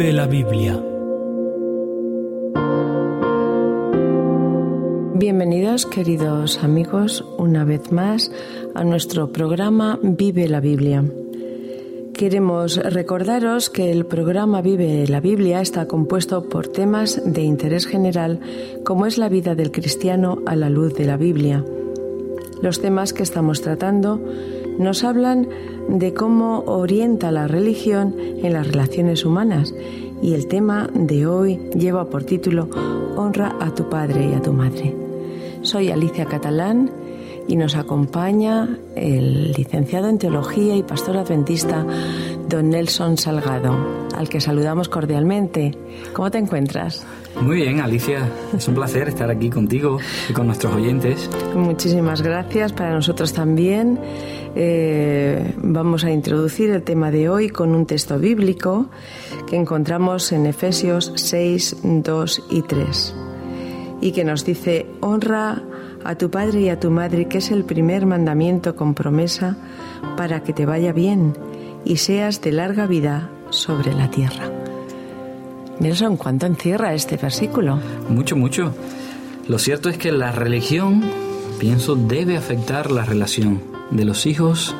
Vive la Biblia. Bienvenidos queridos amigos una vez más a nuestro programa Vive la Biblia. Queremos recordaros que el programa Vive la Biblia está compuesto por temas de interés general como es la vida del cristiano a la luz de la Biblia. Los temas que estamos tratando nos hablan de cómo orienta la religión en las relaciones humanas y el tema de hoy lleva por título Honra a tu padre y a tu madre. Soy Alicia Catalán y nos acompaña el licenciado en Teología y pastor adventista don Nelson Salgado, al que saludamos cordialmente. ¿Cómo te encuentras? Muy bien, Alicia. Es un placer estar aquí contigo y con nuestros oyentes. Muchísimas gracias para nosotros también. Eh, vamos a introducir el tema de hoy con un texto bíblico que encontramos en Efesios 6, 2 y 3 y que nos dice, honra a tu padre y a tu madre, que es el primer mandamiento con promesa para que te vaya bien y seas de larga vida sobre la tierra. Nelson, ¿cuánto encierra este versículo? Mucho, mucho. Lo cierto es que la religión, pienso, debe afectar la relación de los hijos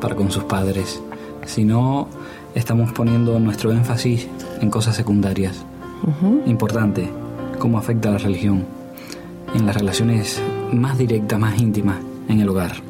para con sus padres. Si no, estamos poniendo nuestro énfasis en cosas secundarias. Importante, cómo afecta la religión en las relaciones más directas, más íntimas en el hogar.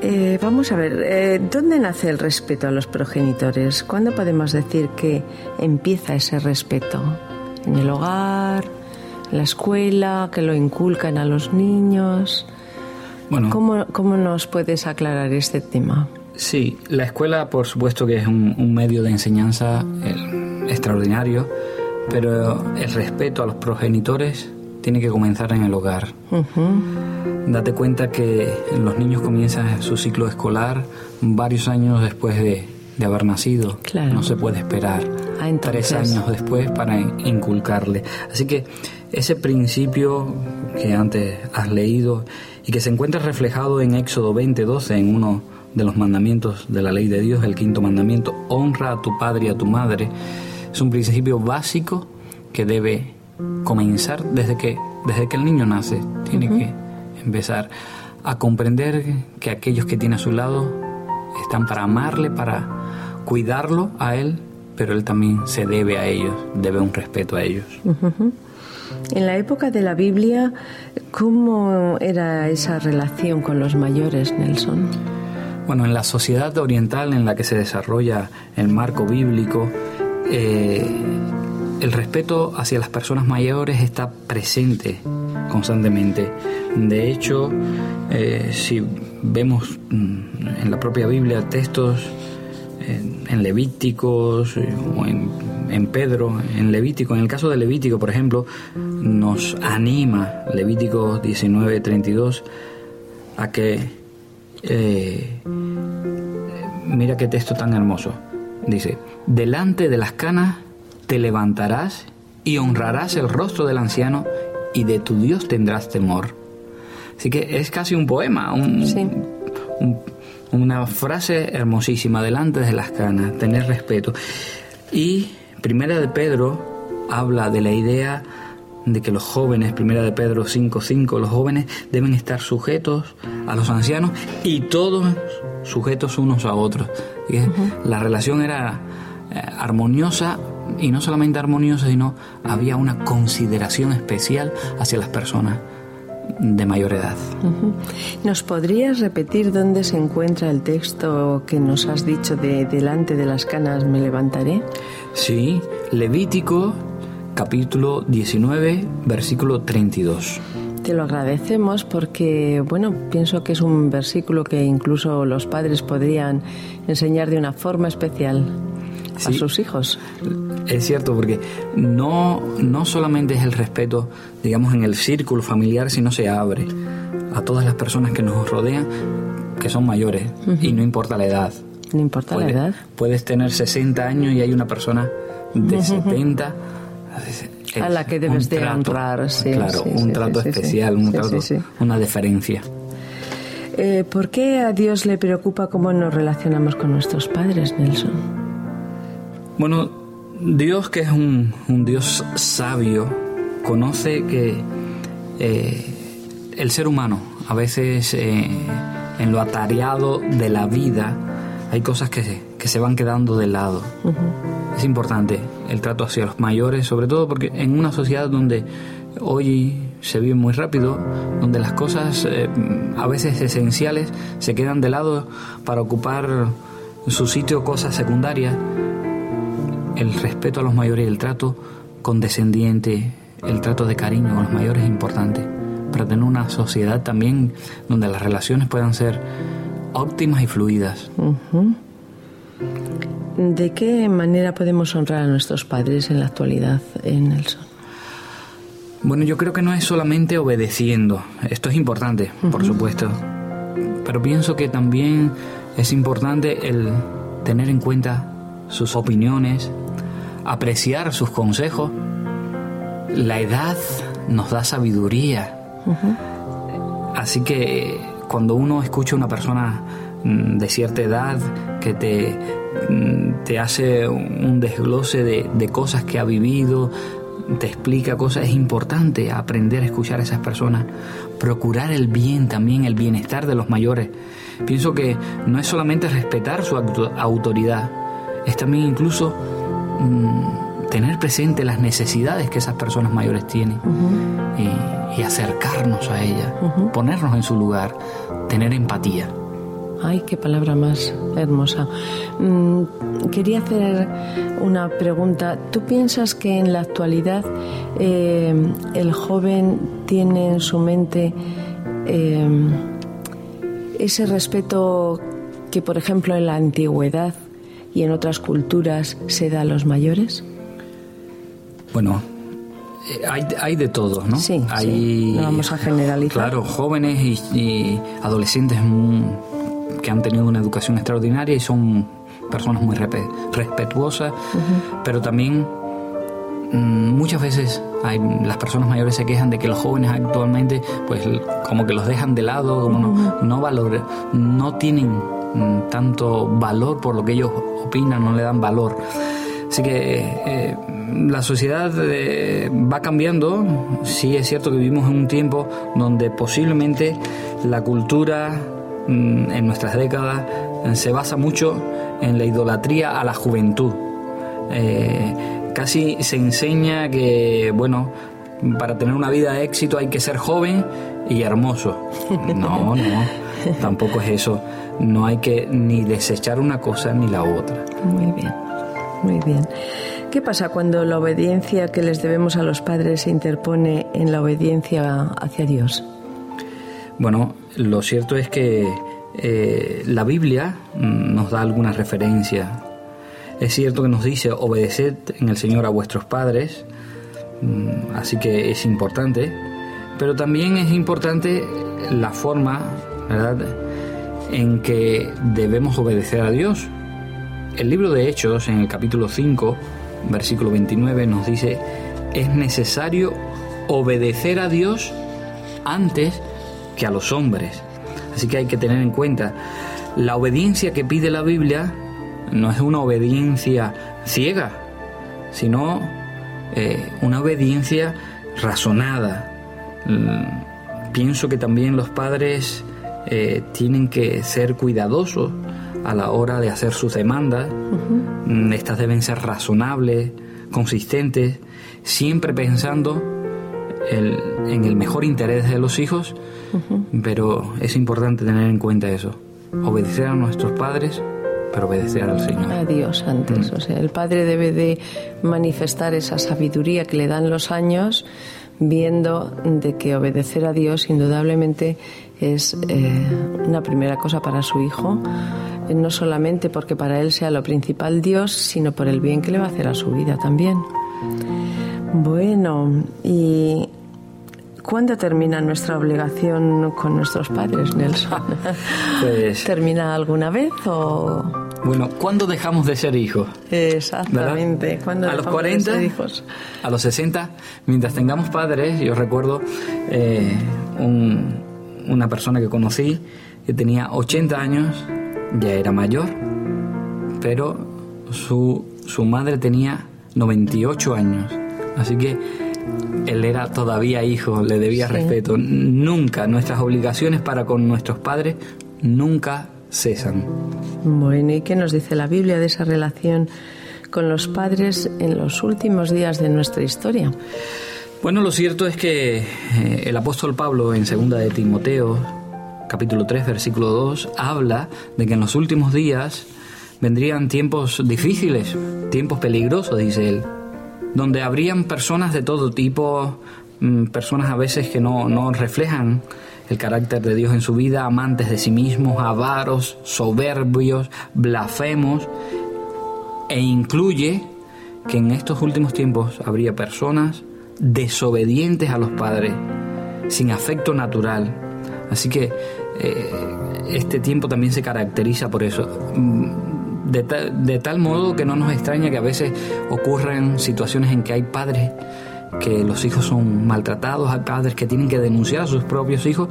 Eh, vamos a ver, eh, ¿dónde nace el respeto a los progenitores? ¿Cuándo podemos decir que empieza ese respeto? ¿En el hogar? ¿En la escuela? ¿Que lo inculcan a los niños? Bueno, ¿Cómo, ¿Cómo nos puedes aclarar este tema? Sí, la escuela por supuesto que es un, medio de enseñanza extraordinario, pero el respeto a los progenitores tiene que comenzar en el hogar. Date cuenta que los niños comienzan su ciclo escolar varios años después de, haber nacido. No se puede esperar ah, tres años después para inculcarle. Así que ese principio que antes has leído y que se encuentra reflejado en Éxodo 20:12, en uno de los mandamientos de la ley de Dios, el quinto mandamiento, honra a tu padre y a tu madre, es un principio básico que debe comenzar desde que, desde que el niño nace. Tiene que empezar a comprender que aquellos que tiene a su lado están para amarle, para cuidarlo a él, pero él también se debe a ellos, debe un respeto a ellos. En la época de la Biblia, ¿cómo era esa relación con los mayores, Nelson? Bueno, en la sociedad oriental en la que se desarrolla el marco bíblico, eh, el respeto hacia las personas mayores está presente constantemente. De hecho, eh, si vemos mm, en la propia Biblia textos en, Levíticos eh, o en, Pedro, en Levítico, en el caso de Levítico, por ejemplo, nos anima Levítico 19:32 a que, eh, mira qué texto tan hermoso, dice, delante de las canas te levantarás y honrarás el rostro del anciano y de tu Dios tendrás temor. Así que es casi un poema, una frase hermosísima, delante de las canas, tener respeto. Y Primera de Pedro habla de la idea de que los jóvenes, Primera de Pedro 5.5, los jóvenes deben estar sujetos a los ancianos y todos sujetos unos a otros. La relación era eh, armoniosa y no solamente armoniosa, sino había una consideración especial hacia las personas de mayor edad. ¿Nos podrías repetir dónde se encuentra el texto que nos has dicho de delante de las canas me levantaré? Sí, Levítico capítulo 19, versículo 32. Te lo agradecemos porque, bueno, pienso que es un versículo que incluso los padres podrían enseñar de una forma especial a sus hijos. Es cierto, porque no, no solamente es el respeto, digamos, en el círculo familiar, sino se abre a todas las personas que nos rodean, que son mayores, y no importa la edad. No importa la edad. Puedes tener 60 años y hay una persona de 70 a la que debes de honrar, sí, claro, un trato especial, un trato, una deferencia. Eh, ¿Por qué a Dios le preocupa cómo nos relacionamos con nuestros padres, Nelson? Bueno, Dios, que es un, Dios sabio, conoce que eh, el ser humano, a veces eh, en lo atareado de la vida, hay cosas que se, que se van quedando de lado. Es importante el trato hacia los mayores, sobre todo porque en una sociedad donde hoy se vive muy rápido, donde las cosas eh, a veces esenciales se quedan de lado para ocupar su sitio cosas secundarias, el respeto a los mayores y el trato condescendiente, el trato de cariño con los mayores es importante para tener una sociedad también donde las relaciones puedan ser óptimas y fluidas. ¿De qué manera podemos honrar a nuestros padres en la actualidad, en Nelson? Bueno, yo creo que no es solamente obedeciendo, esto es importante, por supuesto, pero pienso que también es importante el tener en cuenta sus opiniones, apreciar sus consejos. La edad nos da sabiduría. Así que cuando uno escucha a una persona mm, de cierta edad que te, mm, te hace un desglose de, de cosas que ha vivido, te explica cosas, es importante aprender a escuchar a esas personas, procurar el bien también, el bienestar de los mayores. Pienso que no es solamente respetar su autoridad, es también incluso mm, tener presente las necesidades que esas personas mayores tienen y, acercarnos a ellas, ponernos en su lugar, tener empatía. Ay, qué palabra más hermosa. Mm, quería hacer una pregunta. ¿Tú piensas que en la actualidad eh, el joven tiene en su mente eh, ese respeto que, por ejemplo, en la antigüedad y en otras culturas se da a los mayores? Bueno, eh, hay, de todo, ¿no? Sí, hay, No vamos a generalizar. Claro, jóvenes y, adolescentes que han tenido una educación extraordinaria y son personas muy respetuosas, pero también mm, muchas veces hay, las personas mayores se quejan de que los jóvenes actualmente pues como que los dejan de lado, como no, no, no tienen mm, tanto valor por lo que ellos opinan, no le dan valor. Así que eh, la sociedad eh, va cambiando. Sí es cierto que vivimos en un tiempo donde posiblemente la cultura mm, en nuestras décadas eh, se basa mucho en la idolatría a la juventud. casi se enseña que, bueno, para tener una vida de éxito hay que ser joven y hermoso. No, no, tampoco es eso. No hay que ni desechar una cosa ni la otra. Muy bien. Muy bien. ¿Qué pasa cuando la obediencia que les debemos a los padres se interpone en la obediencia hacia Dios? Bueno, lo cierto es que eh, la Biblia mm, nos da alguna referencia. Es cierto que nos dice obedeced en el Señor a vuestros padres, mm, así que es importante, pero también es importante la forma, ¿verdad?, en que debemos obedecer a Dios. El libro de Hechos, en el capítulo 5, versículo 29, nos dice, es necesario obedecer a Dios antes que a los hombres. Así que hay que tener en cuenta, la obediencia que pide la Biblia no es una obediencia ciega, sino eh, una obediencia razonada. Mm, pienso que también los padres eh, tienen que ser cuidadosos a la hora de hacer sus demandas. Mm, estas deben ser razonables, consistentes, siempre pensando en el mejor interés de los hijos, pero es importante tener en cuenta eso. Obedecer a nuestros padres, pero obedecer al Señor. A Dios antes. Mm. O sea, el padre debe de manifestar esa sabiduría que le dan los años, viendo de que obedecer a Dios indudablemente es eh, una primera cosa para su hijo no solamente porque para él sea lo principal Dios, sino por el bien que le va a hacer a su vida también. Bueno, ¿y cuándo termina nuestra obligación con nuestros padres, Nelson? Pues, ¿Termina alguna vez o...? Bueno, ¿cuándo dejamos de ser hijos? Exactamente. ¿A los 40? hijos? ¿A los 60? Mientras tengamos padres, yo recuerdo eh, una persona que conocí que tenía 80 años ya era mayor, pero su, su madre tenía 98 años. Así que él era todavía hijo, le debía respeto. Nunca, nuestras obligaciones para con nuestros padres nunca cesan. Bueno, ¿y qué nos dice la Biblia de esa relación con los padres en los últimos días de nuestra historia? Bueno, lo cierto es que eh, el apóstol Pablo en segunda de Timoteo, capítulo 3, versículo 2, habla de que en los últimos días vendrían tiempos difíciles, tiempos peligrosos, dice él, donde habrían personas de todo tipo, mm, personas a veces que no, no reflejan el carácter de Dios en su vida, amantes de sí mismos, avaros, soberbios, blasfemos, e incluye que en estos últimos tiempos habría personas desobedientes a los padres, sin afecto natural. Así que eh, este tiempo también se caracteriza por eso. Mm, de, de, tal modo que no nos extraña que a veces ocurren situaciones en que hay padres que los hijos son maltratados, hay padres que tienen que denunciar a sus propios hijos.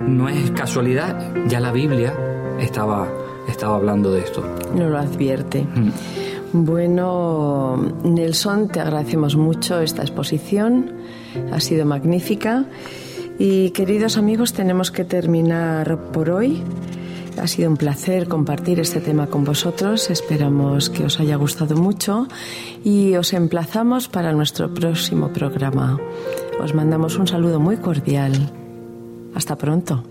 No es casualidad, ya la Biblia estaba, estaba hablando de esto. No lo advierte. Mm. Bueno, Nelson, te agradecemos mucho esta exposición, ha sido magnífica. Y queridos amigos, tenemos que terminar por hoy. Ha sido un placer compartir este tema con vosotros. Esperamos que os haya gustado mucho y os emplazamos para nuestro próximo programa. Os mandamos un saludo muy cordial. Hasta pronto.